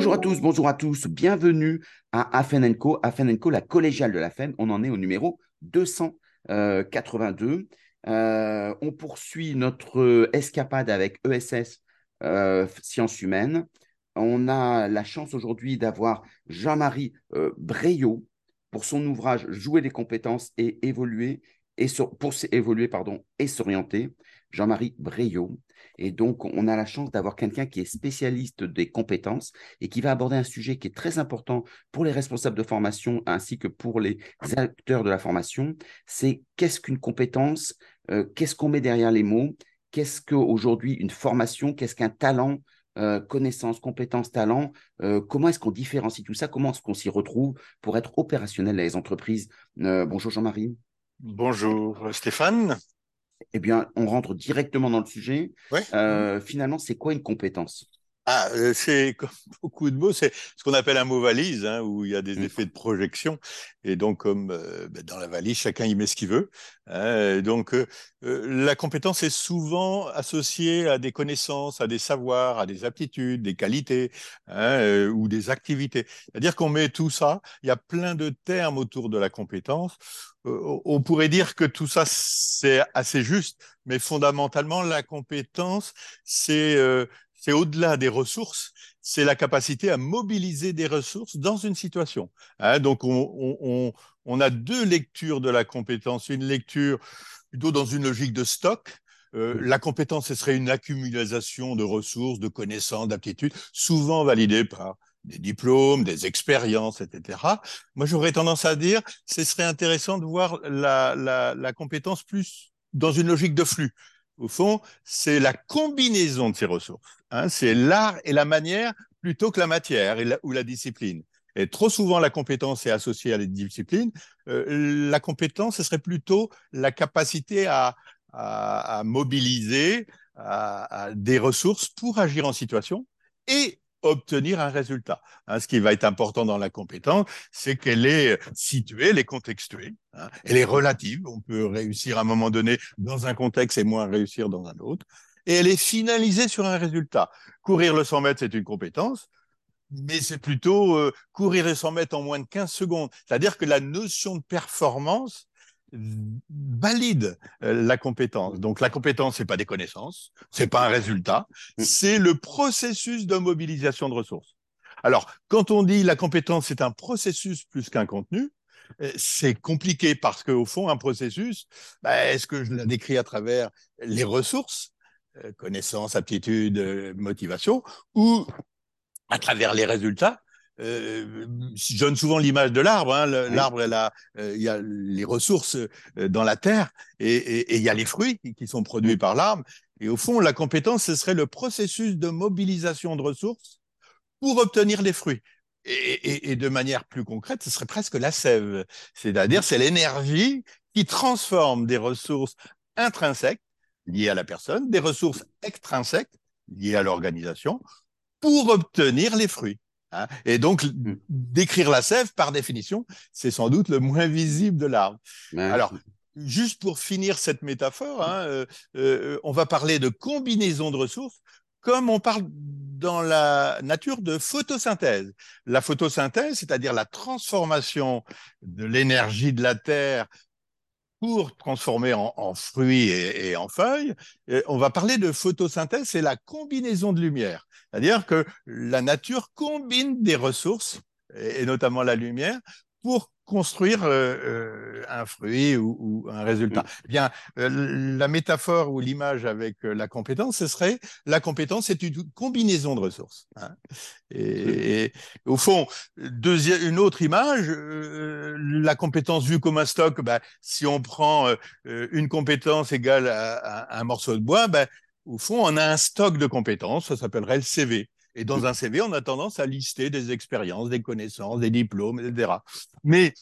Bonjour à tous, bonjour à tous, bienvenue à Afen Co. la collégiale de la FEN. On en est au numéro 282. Euh, on poursuit notre escapade avec ESS euh, Sciences Humaines. On a la chance aujourd'hui d'avoir Jean-Marie euh, pour son ouvrage Jouer des compétences et évoluer et s'orienter. Jean-Marie Breillot. Et donc, on a la chance d'avoir quelqu'un qui est spécialiste des compétences et qui va aborder un sujet qui est très important pour les responsables de formation ainsi que pour les acteurs de la formation. C'est qu'est-ce qu'une compétence euh, Qu'est-ce qu'on met derrière les mots Qu'est-ce qu'aujourd'hui une formation Qu'est-ce qu'un talent euh, connaissance, compétences, talent, euh, comment est-ce qu'on différencie tout ça Comment est-ce qu'on s'y retrouve pour être opérationnel dans les entreprises? Bonjour Jean-Marie. Bonjour Stéphane eh bien, on rentre directement dans le sujet. Euh, finalement, c'est quoi une compétence? Ah, euh, c'est comme beaucoup de mots, c'est ce qu'on appelle un mot valise, hein, où il y a des mmh. effets de projection. Et donc, comme euh, ben, dans la valise, chacun y met ce qu'il veut. Hein, donc, la compétence est souvent associée à des connaissances, à des savoirs, à des aptitudes, des qualités hein, ou des activités. C'est-à-dire qu'on met tout ça. Il y a plein de termes autour de la compétence on pourrait dire que tout ça, c'est assez juste, mais fondamentalement, la compétence, c'est euh, au-delà des ressources, c'est la capacité à mobiliser des ressources dans une situation. Hein. donc, on, a deux lectures de la compétence. Une lecture plutôt dans une logique de stock, euh, la compétence, ce serait une accumulation de ressources, de connaissances, d'aptitudes, souvent validées par des diplômes, des expériences, etc. Moi, j'aurais tendance à dire, ce serait intéressant de voir la, la, compétence plus dans une logique de flux. Au fond, c'est la combinaison de ces ressources. Hein. c'est l'art et la manière plutôt que la matière ou la discipline. Et trop souvent, la compétence est associée à la discipline. Euh, la compétence, ce serait plutôt la capacité à, mobiliser des ressources pour agir en situation et obtenir un résultat. Hein, ce qui va être important dans la compétence, c'est qu'elle est située, elle est contextuée, hein, elle est relative. On peut réussir à un moment donné dans un contexte et moins réussir dans un autre. Et elle est finalisée sur un résultat. Courir le 100 mètres, c'est une compétence, mais c'est plutôt euh, courir le 100 mètres en moins de 15 secondes. C'est-à-dire que la notion de performance, valide euh, la compétence. Donc la compétence, c'est pas des connaissances, c'est pas un résultat, mm. c'est le processus de mobilisation de ressources. Alors, quand on dit la compétence, c'est un processus plus qu'un contenu, euh, c'est compliqué parce qu'au fond, un processus, bah, est-ce que je la décris à travers les ressources, euh, connaissances, aptitudes, motivation, ou à travers les résultats euh, je donne souvent l'image de l'arbre. Hein. L'arbre, euh, il y a les ressources euh, dans la terre et, il y a les fruits qui sont produits par l'arbre. Et au fond, la compétence, ce serait le processus de mobilisation de ressources pour obtenir les fruits. Et, et de manière plus concrète, ce serait presque la sève. C'est-à-dire, c'est l'énergie qui transforme des ressources intrinsèques liées à la personne, des ressources extrinsèques liées à l'organisation, pour obtenir les fruits. Hein. et donc, mmh. décrire la sève, par définition, c'est sans doute le moins visible de l'arbre. Alors, juste pour finir cette métaphore, hein, euh, euh, on va parler de combinaison de ressources, comme on parle dans la nature de photosynthèse. La photosynthèse, c'est-à-dire la transformation de l'énergie de la Terre pour transformer en, fruits et, en feuilles, on va parler de photosynthèse, c'est la combinaison de lumière. C'est-à-dire que la nature combine des ressources, et, notamment la lumière, pour construire euh, euh, un fruit ou, un résultat. Eh bien, euh, la métaphore ou l'image avec la compétence, ce serait la compétence, c'est une combinaison de ressources. Hein. Et, au fond, une autre image, la compétence vue comme un stock, ben, si on prend une compétence égale à, un morceau de bois, ben, au fond, on a un stock de compétences, ça s'appellerait le CV. Et dans un CV, on a tendance à lister des expériences, des connaissances, des diplômes, etc. Mais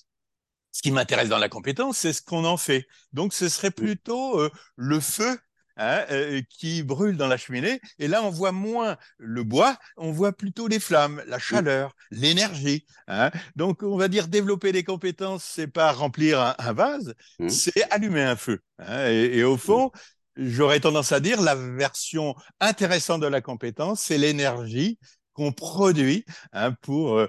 ce qui m'intéresse dans la compétence, c'est ce qu'on en fait. Donc, ce serait plutôt euh, le feu hein, euh, qui brûle dans la cheminée. Et là, on voit moins le bois, on voit plutôt les flammes, la chaleur, l'énergie. Hein. Donc, on va dire développer des compétences, c'est pas remplir un, vase, mmh. c'est allumer un feu. Hein. Et, et, au fond, j'aurais tendance à dire la version intéressante de la compétence, c'est l'énergie qu'on produit pour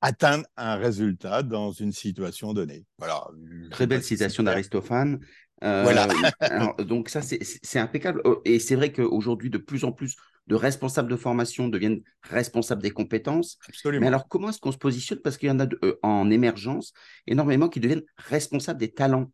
atteindre un résultat dans une situation donnée. Voilà. Très belle citation d'Aristophane. Voilà. donc ça, c'est impeccable. Oh, et c'est vrai qu'aujourd'hui, de plus en plus de responsables de formation deviennent responsables des compétences. Absolument. Mais alors, comment est-ce qu'on se positionne? Parce qu'il y en a euh, en émergence énormément qui deviennent responsables des talents.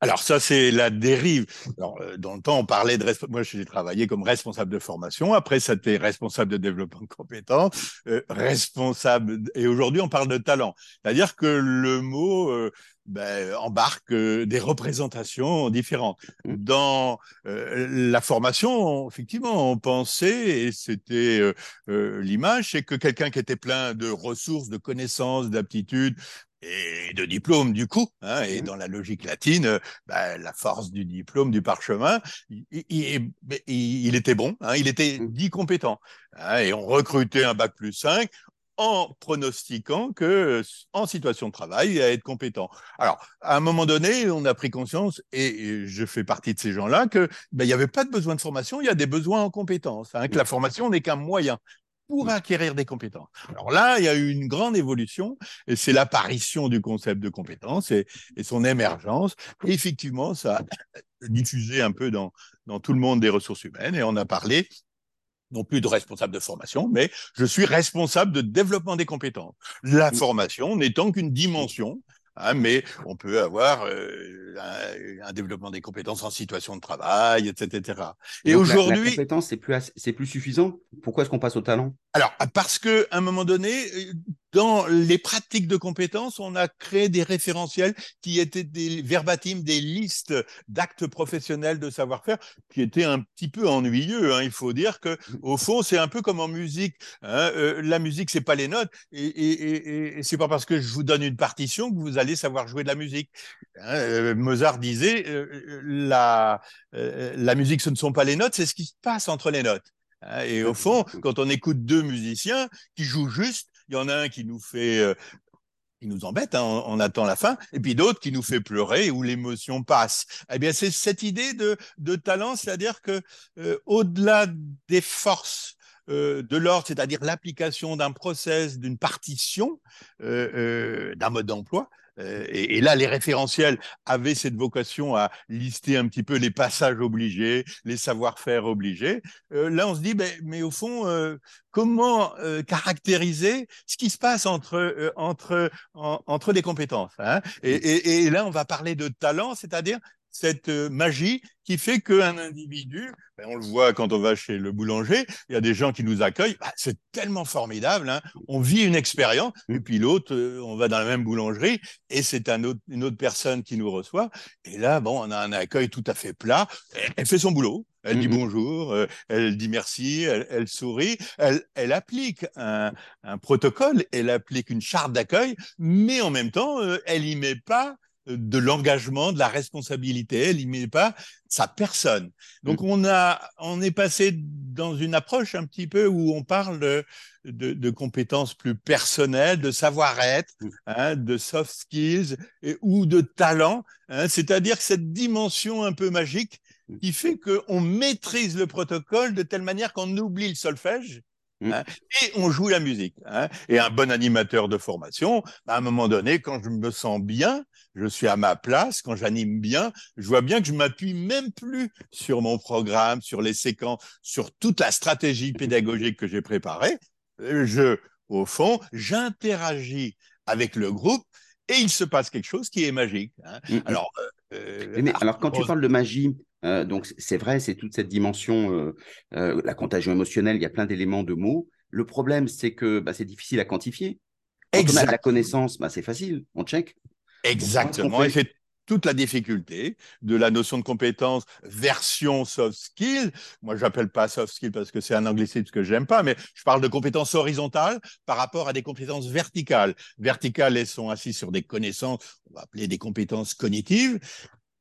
Alors ça, c'est la dérive. Alors, euh, dans le temps, on parlait de... Moi, j'ai travaillé comme responsable de formation. Après, ça c'était responsable de développement de compétences, euh, responsable... Et aujourd'hui, on parle de talent. C'est-à-dire que le mot ben, embarque euh, des représentations différentes. Mmh. Dans euh, la formation, effectivement, on pensait, et c'était euh, l'image, c'est que quelqu'un qui était plein de ressources, de connaissances, d'aptitudes, et de diplômes du coup, hein, et mmh. dans la logique latine, ben, la force du diplôme, du parchemin, il, il, était bon, hein, il était mmh. dit compétent. Hein, et on recrutait un bac plus 5, en pronostiquant que en situation de travail, il à être compétent. Alors, à un moment donné, on a pris conscience, et je fais partie de ces gens-là, que ben, il n'y avait pas de besoin de formation, il y a des besoins en compétences, hein, que la formation n'est qu'un moyen pour acquérir des compétences. Alors là, il y a eu une grande évolution, et c'est l'apparition du concept de compétence et, son émergence. Et effectivement, ça a diffusé un peu dans, dans tout le monde des ressources humaines, et on a parlé non plus de responsable de formation, mais je suis responsable de développement des compétences. La formation n'étant qu'une dimension, hein, mais on peut avoir euh, un, développement des compétences en situation de travail, etc. Et aujourd'hui, la, compétence c'est plus c'est plus suffisant? Pourquoi est-ce qu'on passe au talent? Alors parce que à un moment donné, dans les pratiques de compétences, on a créé des référentiels qui étaient des verbatim, des listes d'actes professionnels de savoir-faire qui étaient un petit peu ennuyeux. Hein. Il faut dire que au fond, c'est un peu comme en musique. Hein. Euh, la musique, c'est pas les notes, et, et, et, c'est pas parce que je vous donne une partition que vous allez savoir jouer de la musique. Hein. Euh, Mozart disait euh, la la musique, ce ne sont pas les notes, c'est ce qui se passe entre les notes. Et au fond, quand on écoute deux musiciens qui jouent juste, il y en a un qui nous fait euh, qui nous embête, hein, on, attend la fin, et puis d'autres qui nous fait pleurer où l'émotion passe. Eh bien, c'est cette idée de, de talent, c'est-à-dire que euh, au-delà des forces euh, de l'ordre, c'est-à-dire l'application d'un process, d'une partition, d'un mode d'emploi, euh, et, là, les référentiels avaient cette vocation à lister un petit peu les passages obligés, les savoir-faire obligés. Euh, là, on se dit, ben, mais au fond, euh, comment caractériser ce qui se passe entre, entre, entre les compétences hein? Et, et, là, on va parler de talent, c'est-à-dire cette euh, magie qui fait qu'un individu, ben, on le voit quand on va chez le boulanger, il y a des gens qui nous accueillent, bah, c'est tellement formidable, hein. on vit une expérience, mmh. et puis l'autre, euh, on va dans la même boulangerie, et c'est un autre, une autre personne qui nous reçoit, et là, bon, on a un accueil tout à fait plat, elle, fait son boulot, elle dit mmh bonjour, euh, elle dit merci, elle, sourit, elle, elle applique un, un, protocole, elle applique une charte d'accueil, mais en même temps, elle y met pas de l'engagement, de la responsabilité. Elle n'y met pas sa personne. Donc mm. on a, on est passé dans une approche un petit peu où on parle de, de, compétences plus personnelles, de savoir-être, mm. hein, de soft skills et, ou de talent. Hein, C'est-à-dire cette dimension un peu magique mm. qui fait qu'on maîtrise le protocole de telle manière qu'on oublie le solfège Mmh. Hein, et on joue la musique. Hein. Et un bon animateur de formation, à un moment donné, quand je me sens bien, je suis à ma place, quand j'anime bien, je vois bien que je m'appuie même plus sur mon programme, sur les séquences, sur toute la stratégie pédagogique que j'ai préparée. Je, au fond, j'interagis avec le groupe et il se passe quelque chose qui est magique. Hein. Mmh, mmh. Alors, euh, mais, alors, quand tu parles de magie, euh, donc c'est vrai, c'est toute cette dimension, euh, euh, la contagion émotionnelle, il y a plein d'éléments de mots. Le problème, c'est que bah, c'est difficile à quantifier. Quand on a de la connaissance, bah, c'est facile, on check. Exactement, et c'est toute la difficulté de la notion de compétence version soft skill. Moi, j'appelle pas soft skill parce que c'est un anglicisme que j'aime pas, mais je parle de compétences horizontales par rapport à des compétences verticales. Verticales, elles sont assises sur des connaissances, on va appeler des compétences cognitives,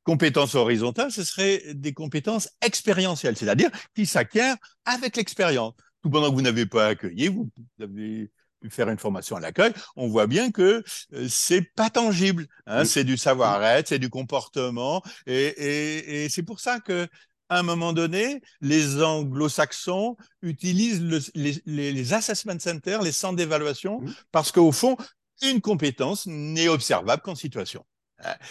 Compétences horizontales, ce serait des compétences expérientielles, c'est-à-dire qui s'acquièrent avec l'expérience. Tout pendant que vous n'avez pas accueilli, vous avez pu faire une formation à l'accueil, on voit bien que euh, c'est pas tangible. Hein, C'est du savoir-être, c'est du comportement, et, et, et c'est pour ça que à un moment donné, les anglo-saxons utilisent les, assessment centers, les centres d'évaluation, mmh. parce qu'au fond, une compétence n'est observable qu'en situation.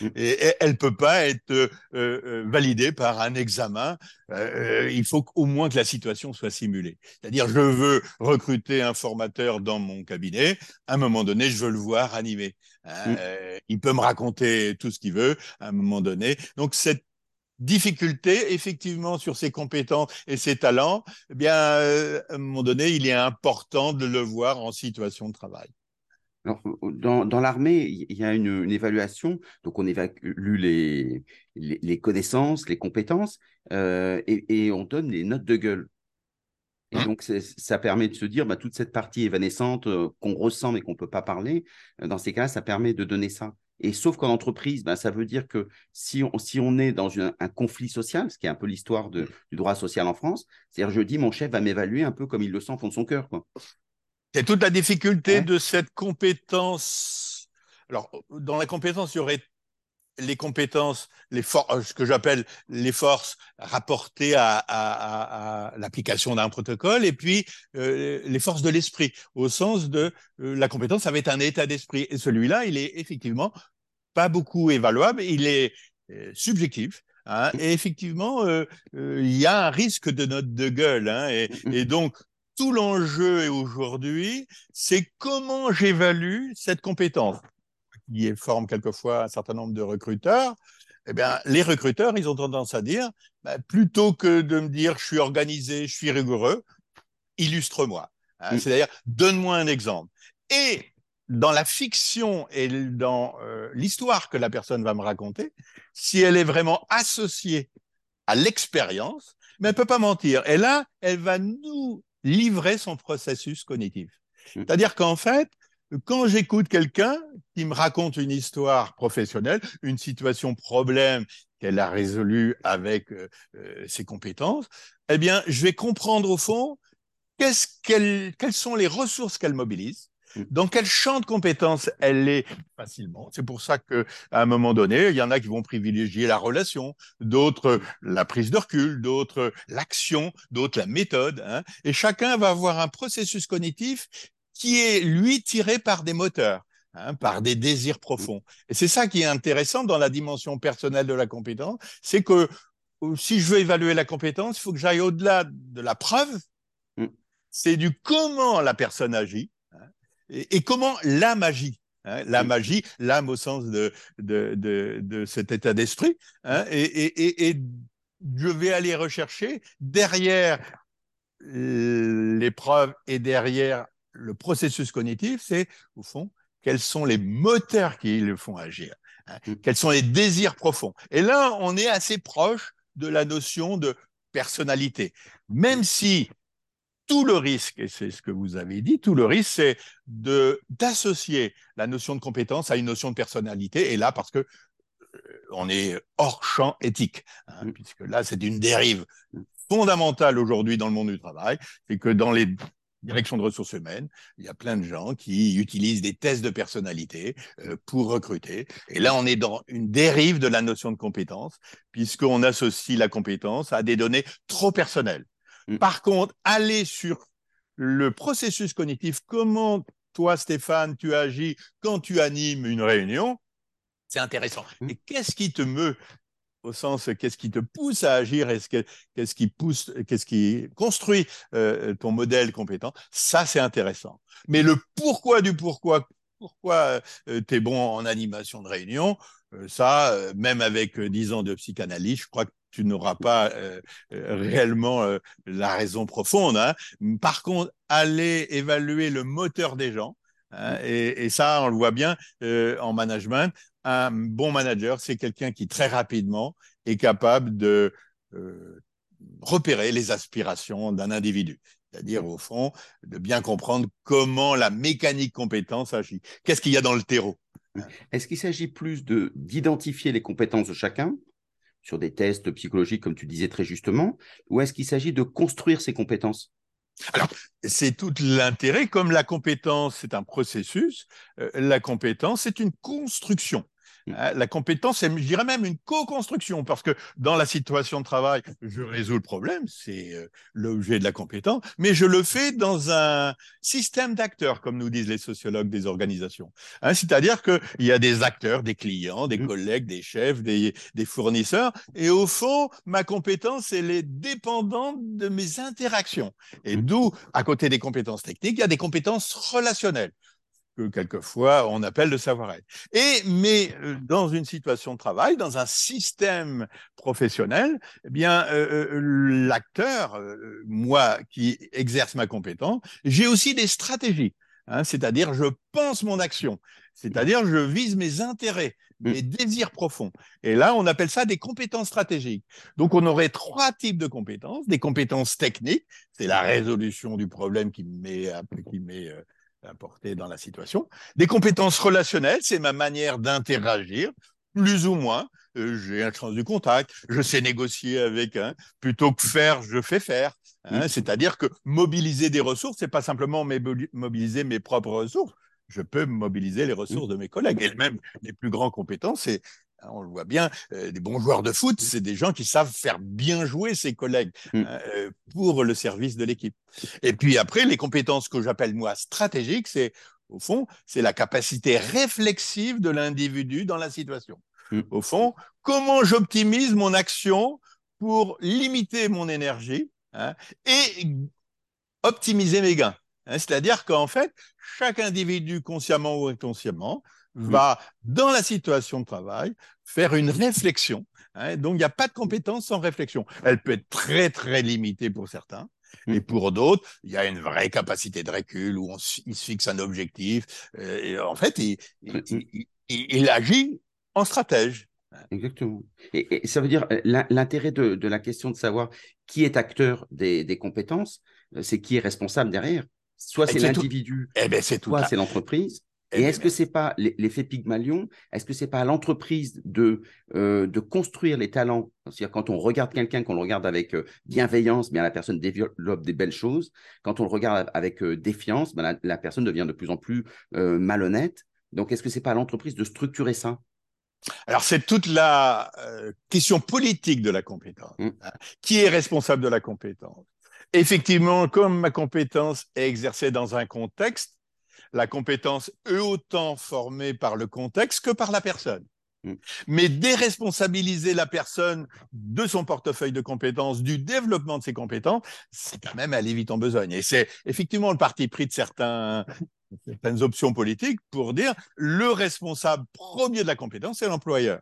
Mmh. Et, elle ne peut pas être euh, euh, validée par un examen. Euh, il faut au moins que la situation soit simulée. C'est-à-dire, je veux recruter un formateur dans mon cabinet. À un moment donné, je veux le voir. Hein. Mmh. il peut me raconter tout ce qu'il veut à un moment donné. Donc, cette difficulté, effectivement, sur ses compétences et ses talents, eh bien, à un moment donné, il est important de le voir en situation de travail. Dans, l'armée, il y a une, évaluation. Donc, on évalue les, connaissances, les compétences, euh, et, on donne les notes de gueule. Et donc, ça permet de se dire, bah, toute cette partie évanescente euh, qu'on ressent mais qu'on ne peut pas parler, euh, dans ces cas ça permet de donner ça. Et sauf qu'en entreprise, bah, ça veut dire que si on, si on est dans un conflit social, ce qui est un peu l'histoire du droit social en France, c'est-à-dire je dis, mon chef va m'évaluer un peu comme il le sent au fond de son cœur. Quoi. C'est toute la difficulté de cette compétence. Alors, dans la compétence, il y aurait les compétences, les euh, ce que j'appelle les forces rapportées à, l'application d'un protocole, et puis euh, les forces de l'esprit, au sens de euh, la compétence, ça va être un état d'esprit. Et celui-là, il est effectivement pas beaucoup évaluable, il est subjectif. Hein, et effectivement, il y a un risque de note de gueule. Hein, et, et donc, tout l'enjeu aujourd'hui, c'est comment j'évalue cette compétence qui forme quelquefois un certain nombre de recruteurs. Eh bien, les recruteurs, ils ont tendance à dire, bah, plutôt que de me dire je suis organisé, je suis rigoureux, illustre-moi. Hein. Mm. C'est-à-dire, donne-moi un exemple. Et dans la fiction et dans euh, l'histoire que la personne va me raconter, si elle est vraiment associée à l'expérience, mais elle peut pas mentir. Et là, elle va nous livrer son processus cognitif. Mm. C'est-à-dire qu'en fait, quand j'écoute quelqu'un qui me raconte une histoire professionnelle, une situation problème qu'elle a résolue avec euh, euh, ses compétences, eh bien, je vais comprendre au fond qu'est-ce qu'elle, quelles sont les ressources qu'elle mobilise. Dans quel champ de compétences elle est facilement? C'est pour ça que à un moment donné, il y en a qui vont privilégier la relation, d'autres la prise de recul, d'autres l'action, d'autres la méthode. Hein. et chacun va avoir un processus cognitif qui est lui tiré par des moteurs. Hein, par des désirs profonds. Et c'est ça qui est intéressant dans la dimension personnelle de la compétence, c'est que euh, si je veux évaluer la compétence, il faut que j'aille au-delà de la preuve. Mm. C'est du comment la personne agit, et, comment la magie, hein, la magie, l'âme au sens de, de, de, de cet état d'esprit, hein, et, et, et, je vais aller rechercher derrière l'épreuve et derrière le processus cognitif, c'est au fond quels sont les moteurs qui le font agir, hein, mm. quels sont les désirs profonds. Et là, on est assez proche de la notion de personnalité, même si tout le risque, et c'est ce que vous avez dit, tout le risque, c'est d'associer la notion de compétence à une notion de personnalité. Et là, parce que euh, on est hors champ éthique, hein, mm. puisque là, c'est une dérive fondamentale aujourd'hui dans le monde du travail, c'est que dans les directions de ressources humaines, il y a plein de gens qui utilisent des tests de personnalité euh, pour recruter. Et là, on est dans une dérive de la notion de compétence, puisqu'on associe la compétence à des données trop personnelles. Mm. Par contre, aller sur le processus cognitif, comment toi, Stéphane, tu agis quand tu animes une réunion, c'est intéressant. Mm. Et qu'est-ce qui te meut au sens qu'est-ce qui te pousse à agir? Qu'est-ce qui pousse qu'est-ce qui construit euh, ton modèle compétent? Ça c'est intéressant mais le pourquoi du pourquoi pourquoi euh, tu es bon en animation de réunion euh, ça même avec dix ans de psychanalyse je crois que tu n'auras pas euh, euh, réellement euh, la raison profonde. Hein. Par contre, aller évaluer le moteur des gens, hein, et, ça, on le voit bien en management, un bon manager, c'est quelqu'un qui très rapidement est capable de repérer les aspirations d'un individu. C'est-à-dire, au fond, de bien comprendre comment la mécanique compétence agit. Qu'est-ce qu'il y a dans le terreau Est-ce qu'il s'agit plus d'identifier les compétences de chacun sur des tests psychologiques, comme tu disais très justement, ou est-ce qu'il s'agit de construire ces compétences? Alors, c'est tout l'intérêt, comme la compétence, c'est un processus, euh, la compétence, c'est une construction. Hein, la compétence, c'est, je dirais même une co-construction, parce que dans la situation de travail, je résous le problème, c'est euh, l'objet de la compétence, mais je le fais dans un système d'acteurs, comme nous disent les sociologues des organisations. Hein, c'est-à-dire qu'il y a des acteurs, des clients, des mm. collègues, des chefs, des, des fournisseurs, et au fond, ma compétence, elle est dépendante de mes interactions. Et mm. d'où, à côté des compétences techniques, il y a des compétences relationnelles que quelquefois on appelle le savoir-être. Et mais euh, dans une situation de travail, dans un système professionnel, eh bien euh, euh, l'acteur, moi qui exerce ma compétence, j'ai aussi des stratégies. Hein, c'est-à-dire je pense mon action, c'est-à-dire je vise mes intérêts, mm. mes désirs profonds. Et là, on appelle ça des compétences stratégiques. Donc, on aurait trois types de compétences. Des compétences techniques, c'est la résolution du problème qui met, qui met apporter dans la situation. Des compétences relationnelles, c'est ma manière d'interagir, plus ou moins. Euh, j'ai un sens du contact, je sais négocier avec un, plutôt que faire, je fais faire. Hein. C'est-à-dire que mobiliser des ressources, c'est pas simplement mobiliser mes propres ressources. Je peux mobiliser les ressources de mes collègues. Et même les plus grandes compétences, c'est on le voit bien, euh, des bons joueurs de foot, c'est des gens qui savent faire bien jouer ses collègues mm. hein, euh, pour le service de l'équipe. Et puis après, les compétences que j'appelle moi stratégiques, c'est au fond, c'est la capacité réflexive de l'individu dans la situation. Mm. Au fond, comment j'optimise mon action pour limiter mon énergie hein, et optimiser mes gains. C'est-à-dire qu'en fait, chaque individu, consciemment ou inconsciemment, Mm. Va, dans la situation de travail, faire une réflexion. Hein. donc, il n'y a pas de compétence sans réflexion. Elle peut être très, très limitée pour certains. Mm. Et pour d'autres, il y a une vraie capacité de recul où on, il se fixe un objectif. Euh, et en fait, il, il, agit en stratège. Exactement. Et, ça veut dire euh, l'intérêt de, la question de savoir qui est acteur des, des compétences, euh, c'est qui est responsable derrière. Soit c'est l'individu, eh ben, soit c'est l'entreprise. Et est-ce que c'est pas l'effet Pygmalion Est-ce que c'est pas à l'entreprise de, euh, de construire les talents? C'est-à-dire quand on regarde quelqu'un, qu'on le regarde avec euh, bienveillance, bien la personne développe des belles choses. Quand on le regarde avec euh, défiance, ben, la, personne devient de plus en plus malhonnête. Donc est-ce que c'est pas à l'entreprise de structurer ça? Alors c'est toute la question politique de la compétence. Mmh. Hein. Qui est responsable de la compétence Effectivement, comme ma compétence est exercée dans un contexte, la compétence est autant formée par le contexte que par la personne. Mm. Mais déresponsabiliser la personne de son portefeuille de compétences, du développement de ses compétences, c'est quand même aller vite en besogne. Et c'est effectivement le parti pris de certains, certaines options politiques pour dire le responsable premier de la compétence, c'est l'employeur.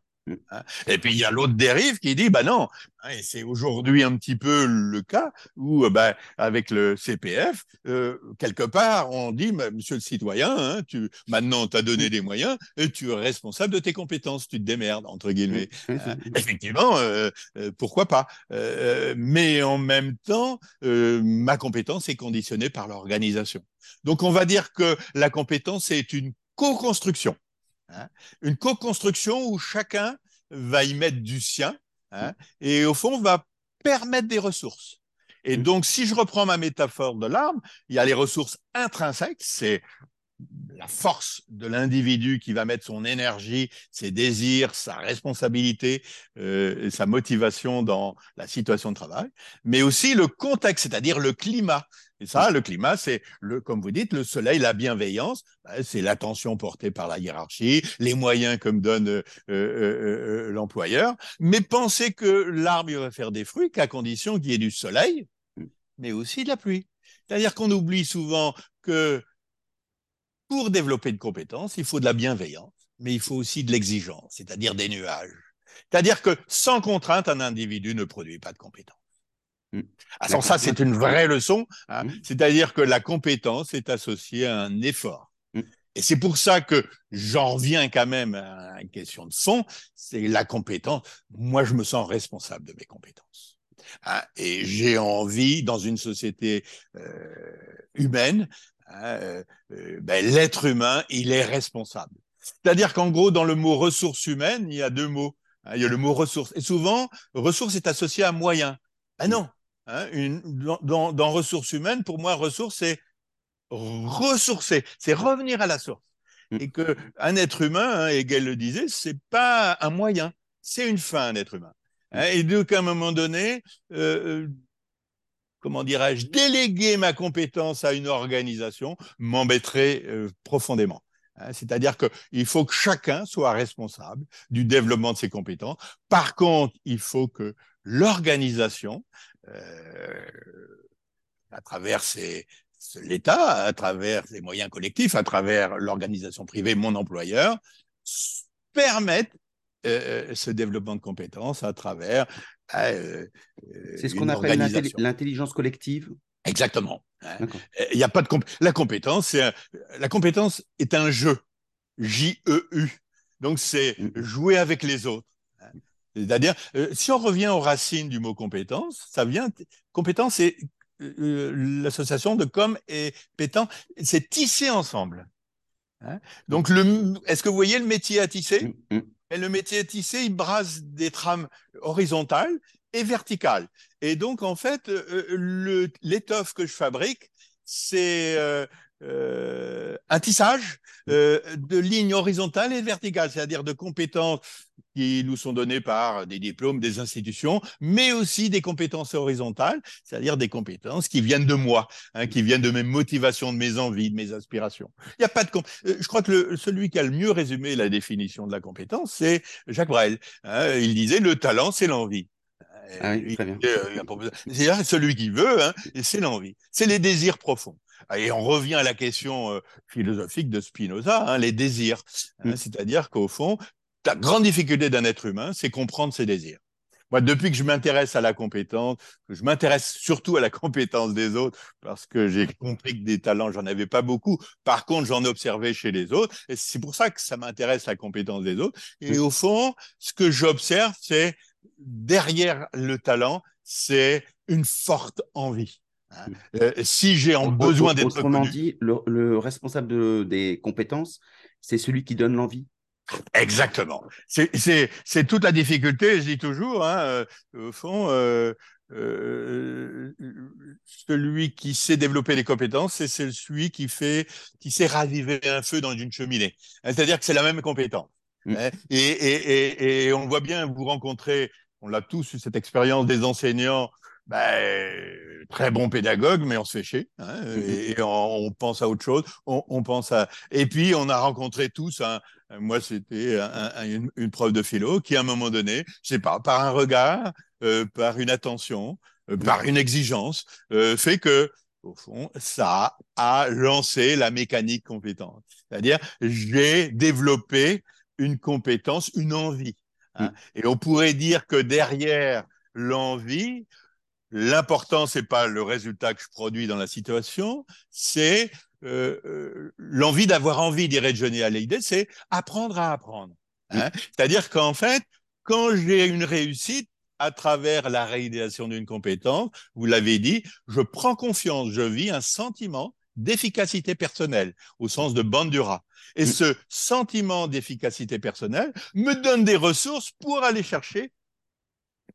Hein. Et puis il y a l'autre dérive qui dit, bah non, hein, et c'est aujourd'hui un petit peu le cas où, bah, avec le CPF, euh, quelque part, on dit, Monsieur le citoyen, hein, tu maintenant tu as donné des moyens et tu es responsable de tes compétences, tu te démerdes entre guillemets. effectivement, euh, euh, pourquoi pas Mais en même temps, ma compétence est conditionnée par l'organisation. Donc on va dire que la compétence est une co-construction. Hein. une co-construction où chacun va y mettre du sien hein, et au fond va permettre des ressources. Et mm. donc, si je reprends ma métaphore de l'arme, il y a les ressources intrinsèques, c'est la force de l'individu qui va mettre son énergie, ses désirs, sa responsabilité, euh, sa motivation dans la situation de travail, mais aussi le contexte, c'est-à-dire le climat. Et ça, le climat, c'est, le, comme vous dites, le soleil, la bienveillance, bah, c'est l'attention portée par la hiérarchie, les moyens que me donne euh, euh, l'employeur. Mais pensez que l'arbre va faire des fruits qu'à condition qu'il y ait du soleil, mais aussi de la pluie. C'est-à-dire qu'on oublie souvent que pour développer une compétence, il faut de la bienveillance, mais il faut aussi de l'exigence, c'est-à-dire des nuages. C'est-à-dire que sans contrainte, un individu ne produit pas de compétence. Mm. Alors ça, c'est une vraie leçon. Hein. Mm. C'est-à-dire que la compétence est associée à un effort. Mm. Et c'est pour ça que j'en reviens quand même à une question de fond, c'est la compétence. Moi, je me sens responsable de mes compétences. Hein. Et j'ai envie, dans une société euh, humaine, hein, euh, euh, ben, l'être humain, il est responsable. C'est-à-dire qu'en gros, dans le mot ressources humaines, il y a deux mots. Il y a le mot ressources. Et souvent, ressources est associé à moyens. Ah non, Hein, une, dans, dans, ressources humaines, pour moi, ressources, c'est ressourcer, c'est revenir à la source. mm. et que un être humain, hein, Hegel le disait, c'est pas un moyen, c'est une fin, un être humain. Mm. Hein, et donc, à un moment donné, euh, euh, comment dirais-je, déléguer ma compétence à une organisation m'embêterait euh, profondément. Hein, c'est-à-dire qu'il faut que chacun soit responsable du développement de ses compétences. Par contre, il faut que l'organisation, à travers l'État, à travers les moyens collectifs, à travers l'organisation privée, mon employeur, permette euh, ce développement de compétences à travers. Euh, c'est ce qu'on appelle l'intelligence collective. Exactement. Il y a pas de la compétence. La compétence est un jeu. J-E-U. Donc c'est mm. jouer avec les autres. C'est-à-dire, euh, si on revient aux racines du mot compétence, ça vient. Compétence, c'est euh, l'association de com et pétant. C'est tisser ensemble. Hein. Donc, est-ce que vous voyez le métier à tisser? Mm, mm. Et le métier à tisser, il brasse des trames horizontales et verticale. Et donc, en fait, euh, l'étoffe que je fabrique, c'est euh, euh, un tissage de lignes horizontales et verticales, c'est-à-dire de compétences qui nous sont données par des diplômes, des institutions, mais aussi des compétences horizontales, c'est-à-dire des compétences qui viennent de moi, hein, qui viennent de mes motivations, de mes envies, de mes aspirations. Il n'y a pas de je crois que le, celui qui a le mieux résumé la définition de la compétence, c'est Jacques Brel. Hein. il disait le talent, c'est l'envie. Ah oui, bien. C'est celui qui veut, hein, c'est l'envie. C'est les désirs profonds. Et on revient à la question euh, philosophique de Spinoza, hein, les désirs. Hein, mm. C'est-à-dire qu'au fond, la grande difficulté d'un être humain, c'est comprendre ses désirs. Moi, depuis que je m'intéresse à la compétence, que je m'intéresse surtout à la compétence des autres, parce que j'ai compris que des talents, j'en avais pas beaucoup. Par contre, j'en observais chez les autres. Et c'est pour ça que ça m'intéresse la compétence des autres. Et au fond, ce que j'observe, c'est derrière le talent, c'est une forte envie. Hein. Euh, si j'ai en besoin d'être Autrement dit, le, responsable des compétences, c'est celui qui donne l'envie. Exactement. C'est toute la difficulté, je dis toujours, hein, euh, au fond, euh, celui qui sait développer les compétences, c'est celui qui fait, qui sait raviver un feu dans une cheminée. C'est-à-dire que c'est la même compétence. Mm. Hein. Et, et, et, on voit bien, vous rencontrez, on l'a tous eu cette expérience des enseignants, ben, très bons pédagogues, mais on se fait chier. Hein, mm-hmm. et, on, pense à autre chose. On, pense à. Et puis on a rencontré tous. Un, moi, c'était une, une, preuve de philo qui, à un moment donné, je sais pas, par un regard, euh, par une attention, euh, par une exigence, euh, fait que au fond, ça a lancé la mécanique compétente. C'est-à-dire, j'ai développé une compétence, une envie. Hein. Mm. Et on pourrait dire que derrière l'envie, l'important, c'est pas le résultat que je produis dans la situation, c'est euh, euh, l'envie d'avoir envie, dirait Johnny Hallyday, c'est apprendre à apprendre. Hein. C'est-à-dire qu'en fait, quand j'ai une réussite, à travers la réalisation d'une compétence, vous l'avez dit, je prends confiance, je vis un sentiment d'efficacité personnelle, au sens de Bandura. Et mm. ce sentiment d'efficacité personnelle me donne des ressources pour aller chercher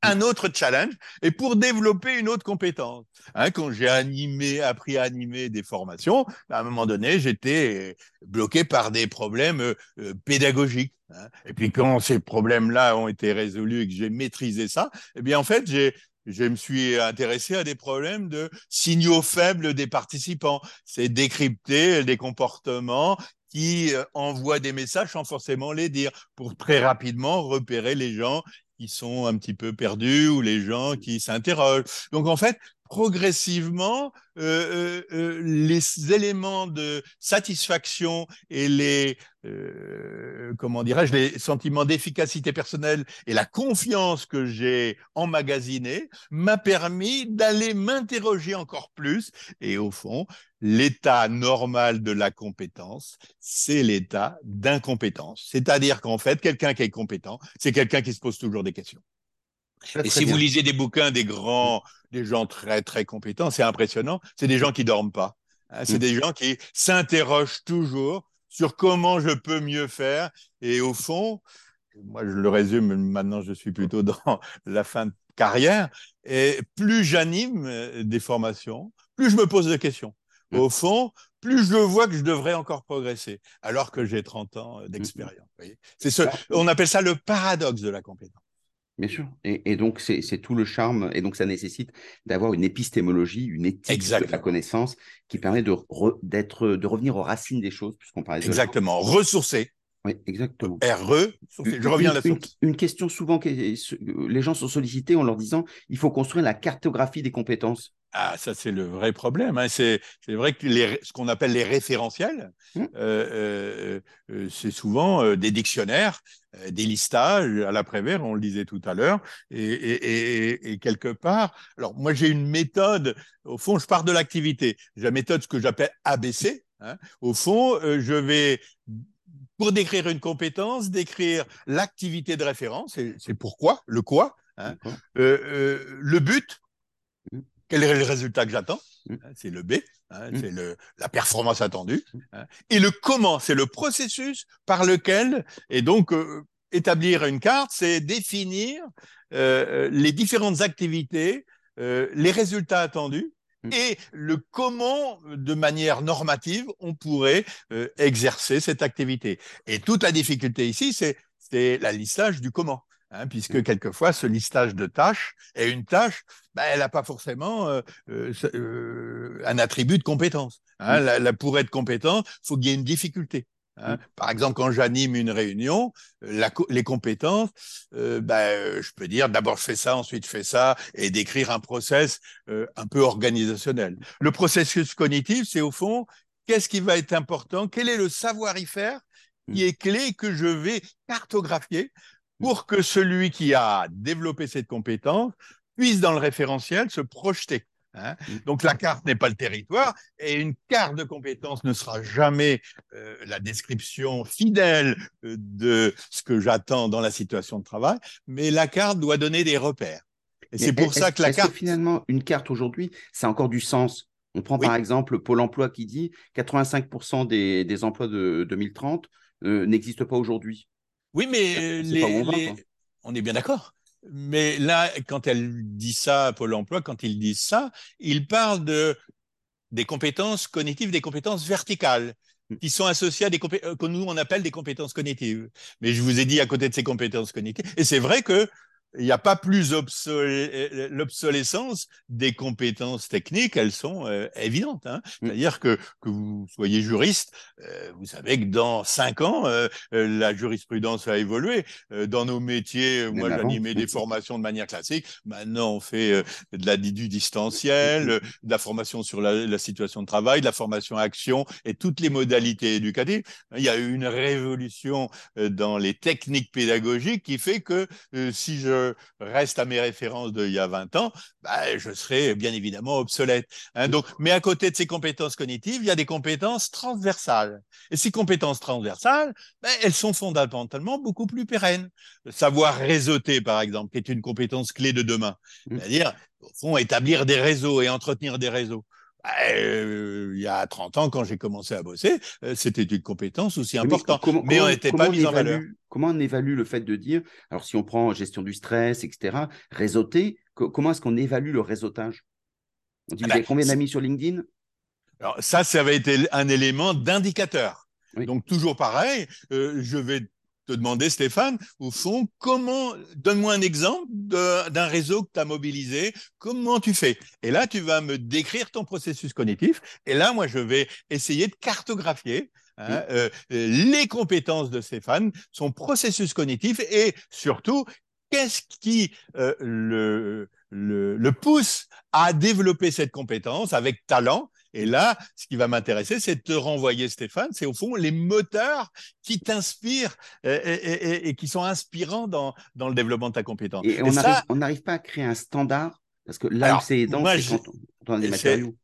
un autre challenge et pour développer une autre compétence. Hein, quand j'ai animé, appris à animer des formations, à un moment donné, j'étais bloqué par des problèmes euh, pédagogiques. Hein. Et puis quand ces problèmes-là ont été résolus et que j'ai maîtrisé ça, eh bien en fait, j'ai je me suis intéressé à des problèmes de signaux faibles des participants. C'est décrypter des comportements qui euh, envoient des messages sans forcément les dire, pour très rapidement repérer les gens qui sont un petit peu perdus ou les gens qui s'interrogent. Donc en fait, progressivement, euh, euh, euh, les éléments de satisfaction et les comment dirais-je les sentiments d'efficacité personnelle et la confiance que j'ai emmagasinée m'a permis d'aller m'interroger encore plus. Et au fond l'état normal de la compétence c'est l'état d'incompétence. C'est-à-dire qu'en fait quelqu'un qui est compétent c'est quelqu'un qui se pose toujours des questions et si vous lisez des bouquins des grands, des gens très très compétents, c'est impressionnant. C'est des gens qui dorment pas. Hein. c'est mm. des gens qui s'interrogent toujours sur comment je peux mieux faire. Et au fond, moi je le résume. Maintenant, je suis plutôt dans la fin de carrière. Et plus j'anime euh, des formations, plus je me pose des questions. Mm. Au fond, plus je vois que je devrais encore progresser, alors que j'ai 30 ans d'expérience. C'est ce, on appelle ça le paradoxe de la compétence. Bien sûr. Et, donc, c'est tout le charme. Et donc, ça nécessite d'avoir une épistémologie, une éthique de la connaissance qui permet de, d'être, de revenir aux racines des choses, puisqu'on parlait Exactement. Ressourcer. Oui, exactement. RE, je reviens à la source. Une, question souvent que les gens sont sollicités en leur disant il faut construire la cartographie des compétences. Ah, ça, c'est le vrai problème. Hein. C'est vrai que les, ce qu'on appelle les référentiels, mmh. euh, euh, euh, c'est souvent des dictionnaires, des listages à l'après-vert, on le disait tout à l'heure, et, et, et, quelque part. Alors, moi, j'ai une méthode. Au fond, je pars de l'activité. J'ai la méthode, ce que j'appelle ABC. Hein. Au fond, je vais pour décrire une compétence, décrire l'activité de référence, c'est pourquoi, le quoi, hein. le but. Quel est le résultat que j'attends? Mmh. hein, C'est le B, hein, mmh. c'est la performance attendue. Mmh. Hein. Et le comment, c'est le processus par lequel, et donc euh, établir une carte, c'est définir euh, euh, les différentes activités, les résultats attendus, et le comment, de manière normative, on pourrait exercer cette activité. Et toute la difficulté ici, c'est la listage du comment. Hein, puisque mmh. quelquefois ce listage de tâches est une tâche, bah, elle n'a pas forcément euh, euh, euh, un attribut de compétence. Hein. Mmh. La, pour être compétent, il faut qu'il y ait une difficulté. Hein. Mmh. Par exemple, quand j'anime une réunion, les compétences, bah, je peux dire d'abord je fais ça, ensuite je fais ça, et d'écrire un process un peu organisationnel. Le processus cognitif, c'est au fond, qu'est-ce qui va être important, quel est le savoir-y-faire qui est clé que je vais cartographier pour que celui qui a développé cette compétence puisse dans le référentiel se projeter. Hein. Mm. Donc la carte n'est pas le territoire et une carte de compétence ne sera jamais euh, la description fidèle euh, de ce que j'attends dans la situation de travail, mais la carte doit donner des repères. Et c'est pour ça que la carte. finalement, une carte aujourd'hui, ça a encore du sens? On prend par exemple Pôle emploi qui dit 85% des, des, emplois de 2030 euh, n'existent pas aujourd'hui. Oui, mais on, est bien d'accord. Mais là, quand elle dit ça, Pôle emploi, quand ils disent ça, ils parlent de, des compétences cognitives, des compétences verticales hmm. qui sont associées à des compétences euh, que nous on appelle des compétences cognitives. Mais je vous ai dit à côté de ces compétences cognitives, et c'est vrai que il n'y a pas plus l'obsolescence des compétences techniques, elles sont euh, évidentes. Hein. Mm. C'est-à-dire que, que vous soyez juriste, euh, vous savez que dans cinq ans, euh, la jurisprudence a évolué. dans nos métiers, moi j'animais des formations de manière classique. Maintenant, on fait de la du distanciel, mm, de la formation sur la, la, situation de travail, de la formation action et toutes les modalités éducatives. Il y a eu une révolution dans les techniques pédagogiques qui fait que si je reste à mes références d'il y a 20 ans, bah, je serai bien évidemment obsolète. Hein. donc, mais à côté de ces compétences cognitives, il y a des compétences transversales. Et ces compétences transversales, bah, elles sont fondamentalement beaucoup plus pérennes. Le savoir réseauter, par exemple, qui est une compétence clé de demain. Mmh. C'est-à-dire, au fond, établir des réseaux et entretenir des réseaux. Bah, euh, il y a 30 ans, quand j'ai commencé à bosser, euh, c'était une compétence aussi importante. Mais, on n'était pas mis en valeur. Comment on évalue le fait de dire, alors si on prend gestion du stress, etc., réseauter, comment est-ce qu'on évalue le réseautage? On dit, ah bah, combien d'amis sur LinkedIn? Alors ça, ça avait été un élément d'indicateur. Donc toujours pareil, euh, je vais te demander, Stéphane, au fond, comment, donne-moi un exemple d'un réseau que tu as mobilisé, comment tu fais? Et là, tu vas me décrire ton processus cognitif, et là, moi, je vais essayer de cartographier hein, euh, les compétences de Stéphane, son processus cognitif, et surtout, qu'est-ce qui euh, le, le, le pousse à développer cette compétence avec talent et là, ce qui va m'intéresser, c'est de te renvoyer, Stéphane, c'est au fond les moteurs qui t'inspirent et, qui sont inspirants dans, dans le développement de ta compétence. Et, on n'arrive pas à créer un standard, parce que là c'est dans des matériaux.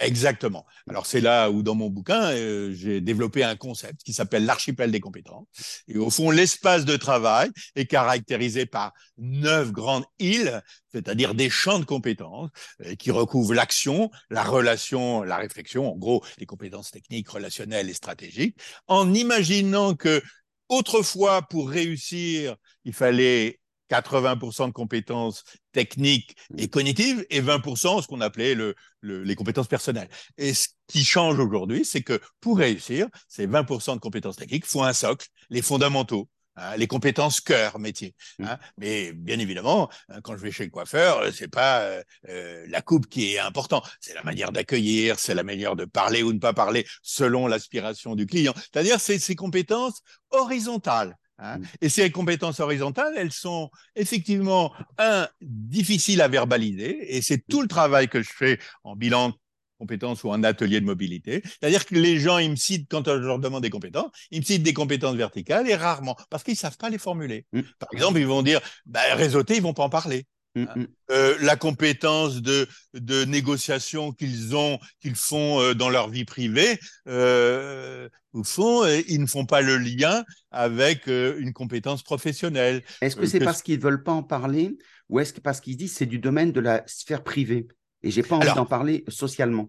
Exactement. Alors c'est là où dans mon bouquin, euh, j'ai développé un concept qui s'appelle l'archipel des compétences. Et au fond, l'espace de travail est caractérisé par neuf grandes îles, c'est-à-dire des champs de compétences euh, qui recouvrent l'action, la relation, la réflexion, en gros les compétences techniques, relationnelles et stratégiques, en imaginant que autrefois, pour réussir, il fallait 80% de compétences techniques et cognitives et 20% ce qu'on appelait le, les compétences personnelles. Et ce qui change aujourd'hui, c'est que pour réussir, ces 20% de compétences techniques font un socle, les fondamentaux. Hein, les compétences cœur métier. Mmh. Hein. Mais bien évidemment, hein, quand je vais chez le coiffeur, euh, c'est pas euh, euh, la coupe qui est important, c'est la manière d'accueillir, c'est la manière de parler ou ne pas parler selon l'aspiration du client. C'est-à-dire c'est ces compétences horizontales. Mmh. Et ces compétences horizontales, elles sont effectivement un difficiles à verbaliser, et c'est tout le travail que je fais en bilan compétences ou un atelier de mobilité. C'est-à-dire que les gens, ils me citent, quand je leur demande des compétences, ils me citent des compétences verticales et rarement, parce qu'ils ne savent pas les formuler. Mmh. Par exemple, ils vont dire, bah, réseauter, ils vont pas en parler. Mmh, hein. mmh. Euh, la compétence de, de négociation qu'ils ont, qu'ils font euh, dans leur vie privée, euh, au fond, ils ne font pas le lien avec une compétence professionnelle. Est-ce que c'est parce qu'ils ne veulent pas en parler ou est-ce que parce qu'ils disent c'est du domaine de la sphère privée et j'ai pas envie d'en parler socialement?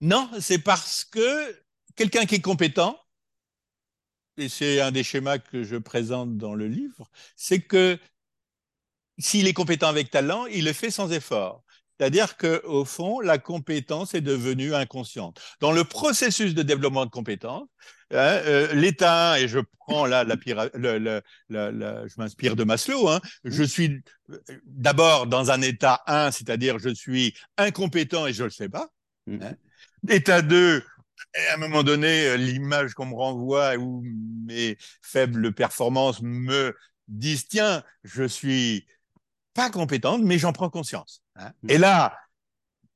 Non, c'est parce que quelqu'un qui est compétent, et c'est un des schémas que je présente dans le livre, c'est que s'il est compétent avec talent, il le fait sans effort. C'est-à-dire qu'au fond, la compétence est devenue inconsciente. Dans le processus de développement de compétences, hein, euh, l'état, et je prends là la, je m'inspire de Maslow, hein, je suis euh, d'abord dans un état 1, c'est-à-dire je suis incompétent et je ne le sais pas. Mmh. Hein. État 2, à un moment donné, euh, l'image qu'on me renvoie ou mes faibles performances me disent, tiens, je suis pas compétente, mais j'en prends conscience. Hein. Mm. Et là,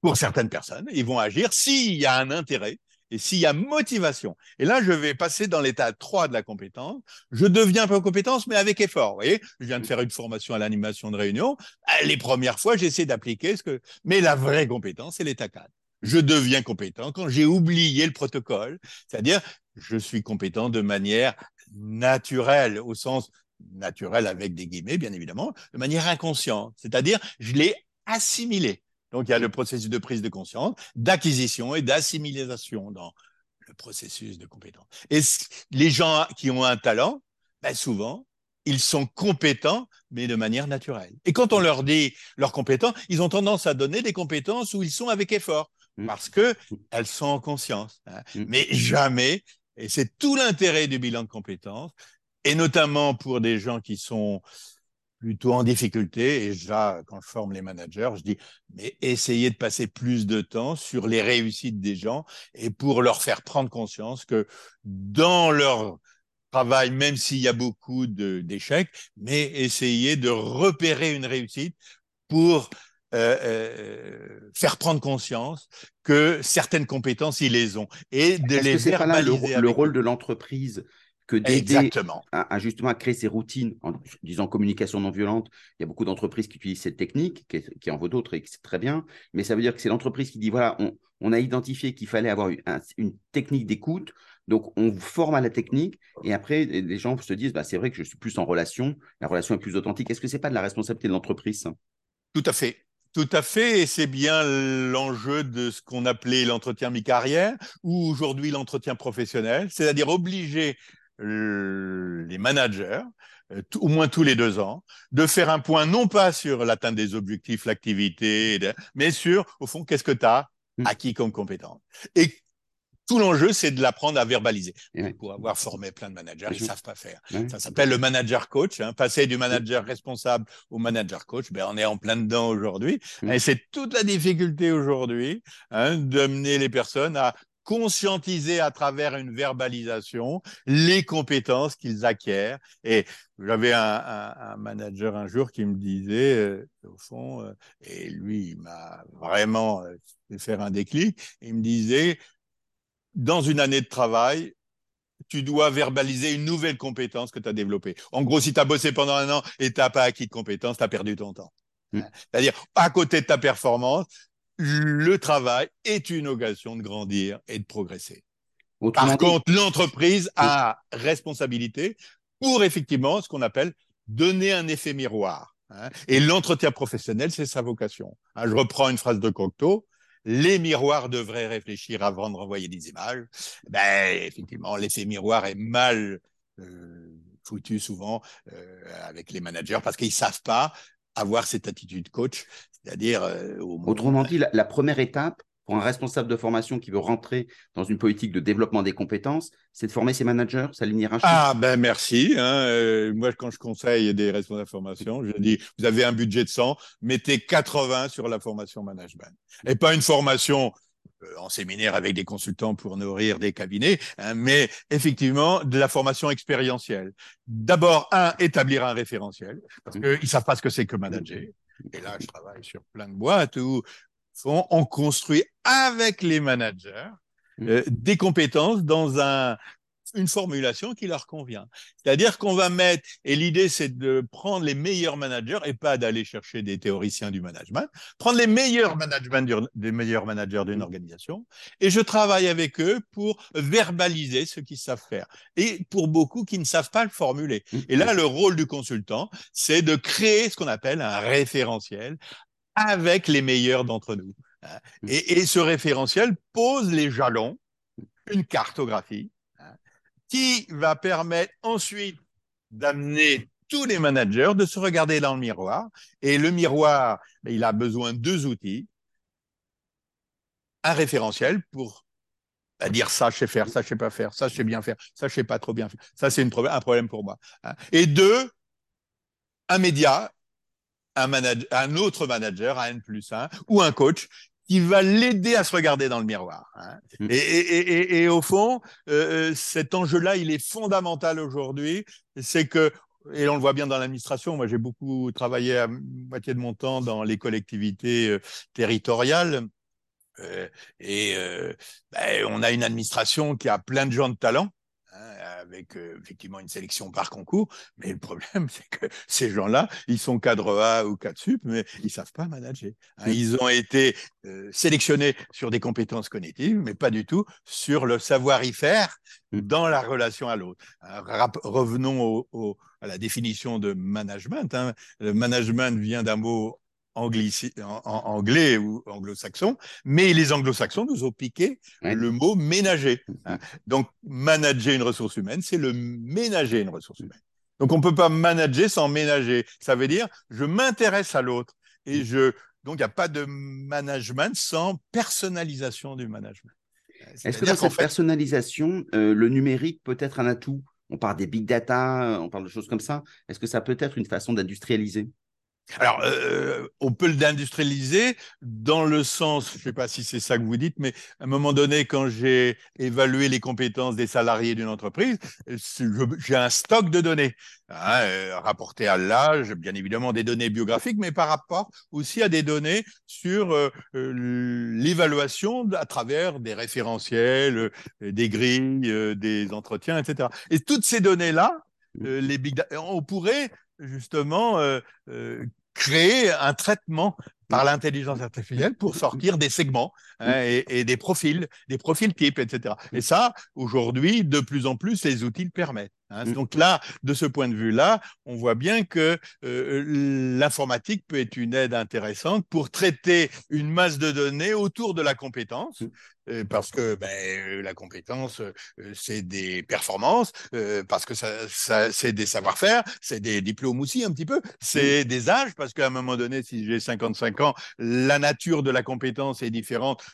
pour certaines personnes, ils vont agir s'il y a un intérêt et s'il y a motivation. Et là, je vais passer dans l'état 3 de la compétence. Je deviens un peu compétence, mais avec effort. Vous voyez, je viens de faire une formation à l'animation de réunion. Ah, les premières fois, j'essaie d'appliquer ce que... Mais la vraie compétence, c'est l'état 4. Je deviens compétent quand j'ai oublié le protocole. C'est-à-dire, je suis compétent de manière naturelle, au sens naturel avec des guillemets, bien évidemment, de manière inconsciente. C'est-à-dire, je l'ai assimilé. Donc, il y a le processus de prise de conscience, d'acquisition et d'assimilation dans le processus de compétence. Et les gens qui ont un talent, ben souvent, ils sont compétents, mais de manière naturelle. Et quand on leur dit leurs compétences, ils ont tendance à donner des compétences où ils sont avec effort, mmh. parce que elles sont en conscience. Hein. Mmh. Mais jamais, et c'est tout l'intérêt du bilan de compétences, et notamment pour des gens qui sont plutôt en difficulté. Et déjà, quand je forme les managers, je dis, mais essayez de passer plus de temps sur les réussites des gens et pour leur faire prendre conscience que dans leur travail, même s'il y a beaucoup d'échecs, mais essayez de repérer une réussite pour euh, euh, faire prendre conscience que certaines compétences, ils les ont et de les verbaliser. Pas là le, le rôle de l'entreprise que d'aider à, justement à créer ces routines, en disant communication non violente. Il y a beaucoup d'entreprises qui utilisent cette technique, qui, en vaut d'autres et qui c'est très bien. Mais ça veut dire que c'est l'entreprise qui dit voilà, on, a identifié qu'il fallait avoir une, technique d'écoute. Donc, on vous forme à la technique et après, les gens se disent bah, c'est vrai que je suis plus en relation, la relation est plus authentique. Est-ce que ce n'est pas de la responsabilité de l'entreprise Tout à fait. Tout à fait, et c'est bien l'enjeu de ce qu'on appelait l'entretien mi-carrière, ou aujourd'hui l'entretien professionnel, c'est-à-dire obliger les managers, euh, au moins tous les deux ans, de faire un point non pas sur l'atteinte des objectifs, l'activité, mais sur, au fond, qu'est-ce que tu as mmh. acquis comme compétence. Et tout l'enjeu, c'est de l'apprendre à verbaliser. Pour avoir formé plein de managers, ils ne savent pas faire. Ça s'appelle le manager coach. Hein. Passer du manager responsable au manager coach, ben, on est en plein dedans aujourd'hui. Et c'est toute la difficulté aujourd'hui hein, d'amener les personnes à conscientiser à travers une verbalisation les compétences qu'ils acquièrent. Et j'avais un, manager un jour qui me disait, euh, au fond, euh, et lui, il m'a vraiment euh, fait faire un déclic, il me disait, dans une année de travail, tu dois verbaliser une nouvelle compétence que tu as développée. En gros, si tu as bossé pendant un an et tu n'as pas acquis de compétences, tu as perdu ton temps. Mmh. C'est-à-dire, à côté de ta performance, le travail est une occasion de grandir et de progresser. Par contre, l'entreprise a responsabilité pour effectivement ce qu'on appelle donner un effet miroir. Hein. Et l'entretien professionnel, c'est sa vocation. Hein, je reprends une phrase de Cocteau. Les miroirs devraient réfléchir avant de renvoyer des images. Ben, effectivement, l'effet miroir est mal euh, foutus souvent avec les managers parce qu'ils savent pas avoir cette attitude coach, c'est-à-dire Autrement dit, la, première étape, pour un responsable de formation qui veut rentrer dans une politique de développement des compétences, c'est de former ses managers, sa ligne hiérarchique Ah ben merci. Hein. Euh, moi, quand je conseille des responsables de formation, je dis, vous avez un budget de 100, mettez 80 sur la formation management. Et pas une formation euh, en séminaire avec des consultants pour nourrir des cabinets, hein, mais effectivement de la formation expérientielle. D'abord, un, établir un référentiel, parce mmh. qu'ils ne savent pas ce que c'est que manager. Et là, je travaille sur plein de boîtes où on construit avec les managers mmh. euh, des compétences dans un, une formulation qui leur convient. C'est-à-dire qu'on va mettre, et l'idée c'est de prendre les meilleurs managers et pas d'aller chercher des théoriciens du management, prendre les meilleurs, management des meilleurs managers d'une organisation, et je travaille avec eux pour verbaliser ce qu'ils savent faire. Et pour beaucoup qui ne savent pas le formuler. Mmh. Et là, le rôle du consultant, c'est de créer ce qu'on appelle un référentiel avec les meilleurs d'entre nous. Hein. Mm. Et, ce référentiel pose les jalons, une cartographie, qui va permettre ensuite d'amener tous les managers de se regarder dans le miroir. Et le miroir, ben, il a besoin de deux outils. Un référentiel pour ben, dire ça, je sais faire, ça, je sais pas faire, ça, je sais bien faire, ça, je sais pas trop bien faire. Ça, c'est un problème pour moi. Hein. Et deux, un média un, autre manager, un N plus 1, ou un coach qui va l'aider à se regarder dans le miroir. Hein. Mm. Et, au fond, euh, euh, cet enjeu-là, il est fondamental aujourd'hui. C'est que, et on le voit bien dans l'administration, moi j'ai beaucoup travaillé à moitié de mon temps dans les collectivités euh, territoriales. et ben, on a une administration qui a plein de gens de talent, avec euh, effectivement une sélection par concours. Mais le problème, c'est que ces gens-là, ils sont cadre A ou cadre sup, mais ils savent pas manager. Hein. Ils ont été euh, sélectionnés sur des compétences cognitives, mais pas du tout sur le savoir-y faire mm. dans la relation à l'autre. Hein, revenons à la définition de management. Hein. Le management vient d'un mot en anglais ou anglo-saxon, mais les anglo-saxons nous ont piqué le mot ménager. Hein. Donc, manager une ressource humaine, c'est le ménager une ressource humaine. Donc, on ne peut pas manager sans ménager. Ça veut dire, je m'intéresse à l'autre. Et je, donc, il n'y a pas de management sans personnalisation du management. Est-ce que dans cette personnalisation, euh, le numérique peut être un atout? On parle des big data, on parle de choses comme ça. Est-ce que ça peut être une façon d'industrialiser? Alors, euh, on peut l'industrialiser dans le sens, je ne sais pas si c'est ça que vous dites, mais à un moment donné, quand j'ai évalué les compétences des salariés d'une entreprise, j'ai un stock de données hein, euh, rapporté à l'âge, bien évidemment des données biographiques, mais par rapport aussi à des données sur euh, l'évaluation à travers des référentiels, des grilles, des entretiens, etc. Et toutes ces données-là, les big on pourrait justement créer un traitement par l'intelligence artificielle pour sortir des segments hein, et, des profils, des profils types, etc. Et ça, aujourd'hui, de plus en plus, les outils le permettent. Hein. Donc là, de ce point de vue-là, on voit bien que euh, l'informatique peut être une aide intéressante pour traiter une masse de données autour de la compétence, euh, parce que ben, la compétence, euh, c'est des performances, parce que ça, c'est des savoir-faire, c'est des diplômes aussi un petit peu, c'est des âges, parce qu'à un moment donné, si j'ai 55 ans, la nature de la compétence est différente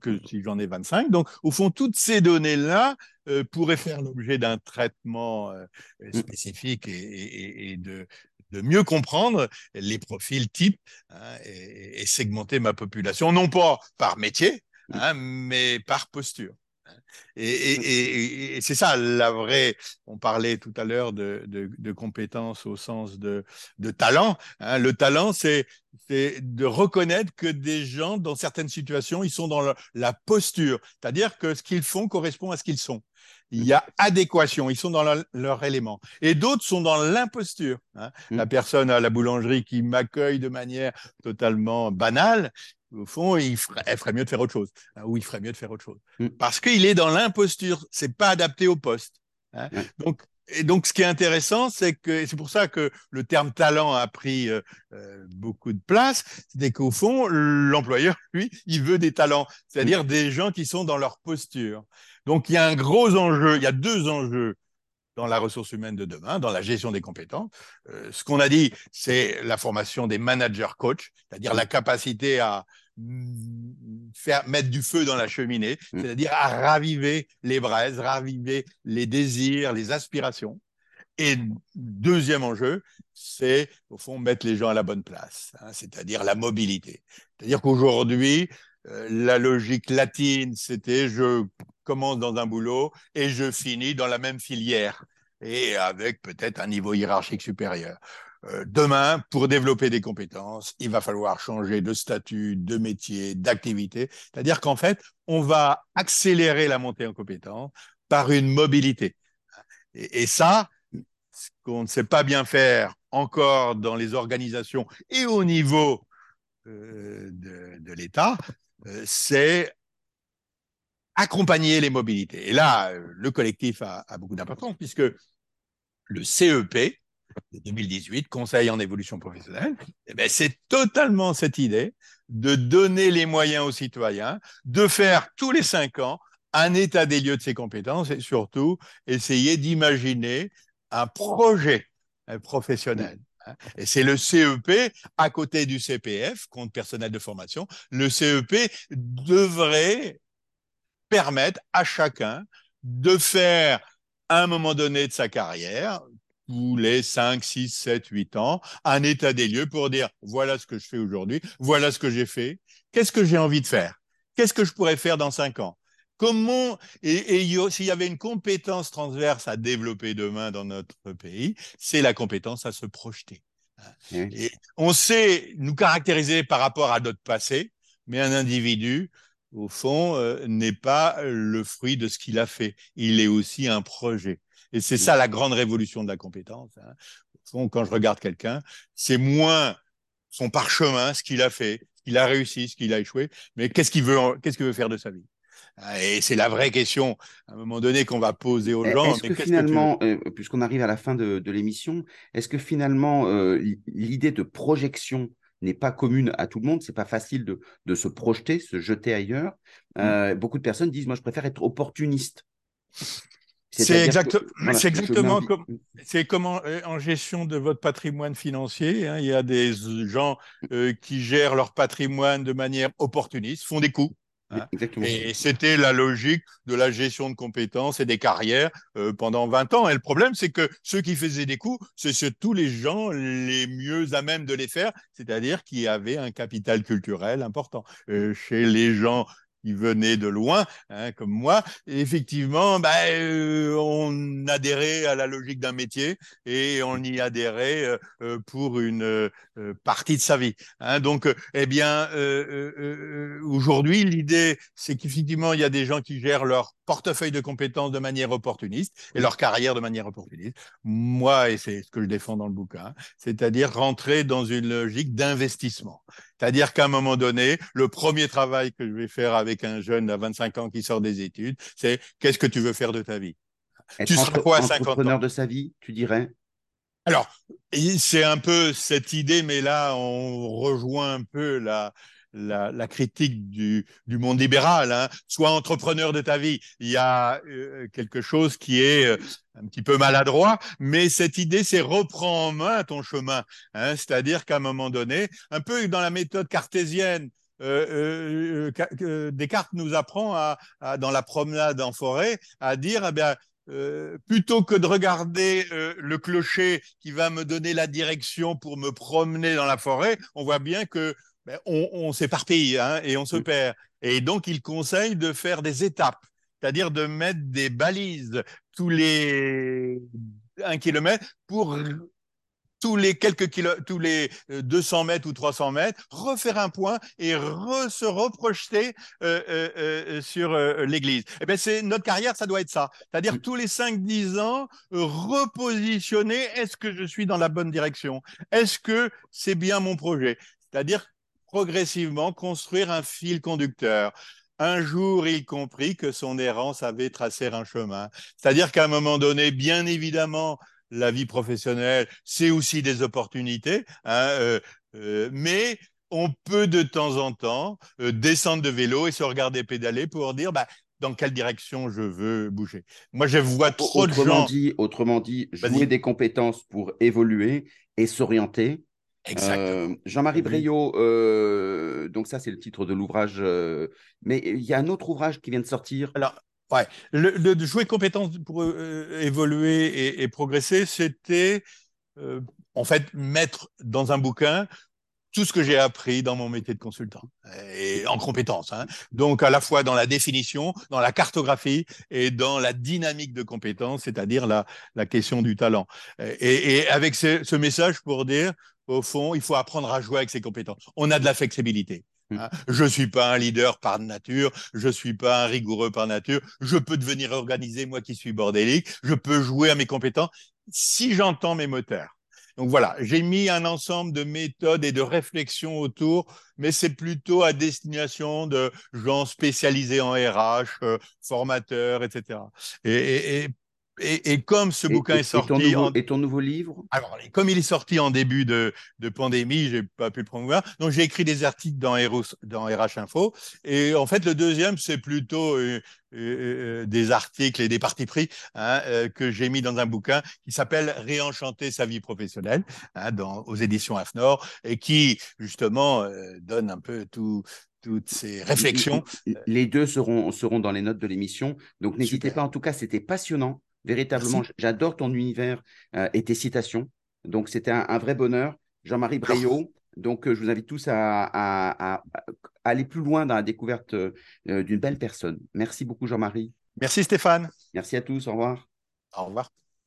que si j'en ai 25. Donc, au fond, toutes ces données-là, euh, pourrait faire l'objet d'un traitement euh, mm. spécifique et, de, mieux comprendre les profils types hein, et, segmenter ma population, non pas par métier, mm. hein, mais par posture. Et, c'est ça la vraie. On parlait tout à l'heure de, compétences au sens de, talent. Hein. Le talent, c'est de reconnaître que des gens, dans certaines situations, ils sont dans la posture, c'est-à-dire que ce qu'ils font correspond à ce qu'ils sont il y a adéquation, ils sont dans leur, élément. Et d'autres sont dans l'imposture. Hein. Mm. La personne à la boulangerie qui m'accueille de manière totalement banale, au fond, il ferait, elle ferait mieux de faire autre chose. Hein, ou il ferait mieux de faire autre chose. Mm. Parce qu'il est dans l'imposture, c'est pas adapté au poste. Hein. Donc, et donc, ce qui est intéressant, c'est que c'est pour ça que le terme talent a pris euh, euh, beaucoup de place, c'est qu'au fond, l'employeur, lui, il veut des talents, c'est-à-dire mm. des gens qui sont dans leur posture. Donc il y a un gros enjeu, il y a deux enjeux dans la ressource humaine de demain, dans la gestion des compétences. Euh, ce qu'on a dit, c'est la formation des managers coach, c'est-à-dire la capacité à faire mettre du feu dans la cheminée, mm. c'est-à-dire à raviver les braises, raviver les désirs, les aspirations. Et deuxième enjeu, c'est au fond mettre les gens à la bonne place, hein, c'est-à-dire la mobilité. C'est-à-dire qu'aujourd'hui, euh, la logique latine, c'était je commence dans un boulot et je finis dans la même filière et avec peut-être un niveau hiérarchique supérieur. Euh, demain, pour développer des compétences, il va falloir changer de statut, de métier, d'activité. C'est-à-dire qu'en fait, on va accélérer la montée en compétences par une mobilité. Et, ça, ce qu'on ne sait pas bien faire encore dans les organisations et au niveau euh, de, l'État, euh, c'est accompagner les mobilités. Et là, le collectif a, a beaucoup d'importance puisque le CEP, de 2018, Conseil en évolution professionnelle, eh ben, c'est totalement cette idée de donner les moyens aux citoyens, de faire tous les cinq ans un état des lieux de ses compétences et surtout essayer d'imaginer un projet professionnel. Et c'est le CEP à côté du CPF, compte personnel de formation. Le CEP devrait permettre à chacun de faire un moment donné de sa carrière, tous les 5, 6, 7, 8 ans, un état des lieux pour dire voilà ce que je fais aujourd'hui, voilà ce que j'ai fait, qu'est-ce que j'ai envie de faire, qu'est-ce que je pourrais faire dans 5 ans? Comment, et, et s'il y avait une compétence transverse à développer demain dans notre pays, c'est la compétence à se projeter. Et on sait nous caractériser par rapport à notre passé, mais un individu, au fond, euh, n'est pas le fruit de ce qu'il a fait. Il est aussi un projet. Et c'est ça la grande révolution de la compétence. Hein. Au fond, quand je regarde quelqu'un, c'est moins son parchemin, ce qu'il a fait, ce qu'il a réussi, ce qu'il a échoué, mais qu'est-ce qu'il veut, qu'est-ce qu'il veut faire de sa vie? Ah, et c'est la vraie question, à un moment donné, qu'on va poser aux gens. Est-ce que finalement, euh, puisqu'on arrive à la fin de, l'émission, est-ce que finalement, euh, l'idée de projection n'est pas commune à tout le monde, c'est pas facile de, de, se projeter, se jeter ailleurs. Mmh. Euh, beaucoup de personnes disent, moi, je préfère être opportuniste. C'est exactement comme c'est euh, en gestion de votre patrimoine financier. Hein, il y a des gens euh, qui gèrent leur patrimoine de manière opportuniste, font des coups. Hein. et c'était la logique de la gestion de compétences et des carrières euh, pendant 20 ans. Et le problème, c'est que ceux qui faisaient des coups, c'est tous les gens les mieux à même de les faire, c'est-à-dire qui avaient un capital culturel important. chez les gens qui venaient de loin, hein, comme moi, effectivement, ben, euh, on adhérait à la logique d'un métier et on y adhérait euh, euh, pour une partie de sa vie. Hein. Donc, eh bien, aujourd'hui, l'idée, c'est qu'effectivement, il y a des gens qui gèrent leur portefeuille de compétences de manière opportuniste et leur carrière de manière opportuniste. Moi, et c'est ce que je défends dans le bouquin, c'est-à-dire rentrer dans une logique d'investissement. C'est-à-dire qu'à un moment donné, le premier travail que je vais faire avec un jeune à 25 ans qui sort des études, c'est qu'est-ce que tu veux faire de ta vie? Tu seras quoi à 50 ans de sa vie, tu dirais? Alors, c'est un peu cette idée, mais là, on rejoint un peu la, la, critique du, monde libéral. Hein. Sois entrepreneur de ta vie. Il y a euh, quelque chose qui est euh, un petit peu maladroit, mais cette idée, c'est reprends en main ton chemin. Hein. C'est-à-dire qu'à un moment donné, un peu dans la méthode cartésienne, euh, Descartes nous apprend à, dans la promenade en forêt à dire eh bien, plutôt que de regarder le clocher qui va me donner la direction pour me promener dans la forêt, on voit bien que ben, on, s'éparpille hein, et on se perd. Et donc, il conseille de faire des étapes, c'est-à-dire de mettre des balises tous les un kilomètre pour tous les quelques kilos, tous les 200 euh, mètres ou 300 mètres, refaire un point et se reprojeter euh, euh, sur l'église. Eh ben c'est notre carrière, ça doit être ça. C'est-à-dire tous les 5-10 ans, repositionner, est-ce que je suis dans la bonne direction? Est-ce que c'est bien mon projet? C'est-à-dire progressivement construire un fil conducteur. Un jour, il comprit que son errance avait tracé un chemin. C'est-à-dire qu'à un moment donné, bien évidemment, la vie professionnelle, c'est aussi des opportunités, hein, euh, euh, mais on peut de temps en temps euh, descendre de vélo et se regarder pédaler pour dire bah, dans quelle direction je veux bouger. Moi, je vois trop autrement de gens. Dit, autrement dit, jouer des compétences pour évoluer et s'orienter. Euh, Jean-Marie Breillot, euh, donc ça c'est le titre de l'ouvrage, euh, mais il y a un autre ouvrage qui vient de sortir. Alors, ouais, le, le jouer compétences pour évoluer et, et progresser, c'était en fait mettre dans un bouquin tout ce que j'ai appris dans mon métier de consultant et en compétences. Hein. Donc à la fois dans la définition, dans la cartographie et dans la dynamique de compétences, c'est-à-dire la, la question du talent. Et, et avec ce, ce, message pour dire, au fond, il faut apprendre à jouer avec ses compétences. On a de la flexibilité. Mmh. Hein. Je suis pas un leader par nature, je suis pas un rigoureux par nature. Je peux devenir organisé, moi qui suis bordélique. Je peux jouer à mes compétences si j'entends mes moteurs. Donc voilà, j'ai mis un ensemble de méthodes et de réflexions autour, mais c'est plutôt à destination de gens spécialisés en RH, euh, formateurs, etc. Et, et, et, et, comme ce bouquin est sorti. Et ton, nouveau, en... et ton nouveau livre? Alors, comme il est sorti en début de, de pandémie, j'ai pas pu le promouvoir. Donc, j'ai écrit des articles dans, RH, dans RH Info. Et en fait, le deuxième, c'est plutôt euh, euh, euh, des articles et des parties pris hein, euh, que j'ai mis dans un bouquin qui s'appelle Réenchanter sa vie professionnelle hein, dans, aux éditions AFNOR et qui, justement, euh, donne un peu tout toutes ces réflexions. Les deux seront, seront dans les notes de l'émission. Donc, n'hésitez pas. En tout cas, c'était passionnant. Véritablement, j'adore ton univers euh, et tes citations. Donc, c'était un, un, vrai bonheur. Jean-Marie Breillot. Donc, euh, je vous invite tous à, à, à, aller plus loin dans la découverte euh, d'une belle personne. Merci beaucoup, Jean-Marie. Merci, Stéphane. Merci à tous. Au revoir. Au revoir.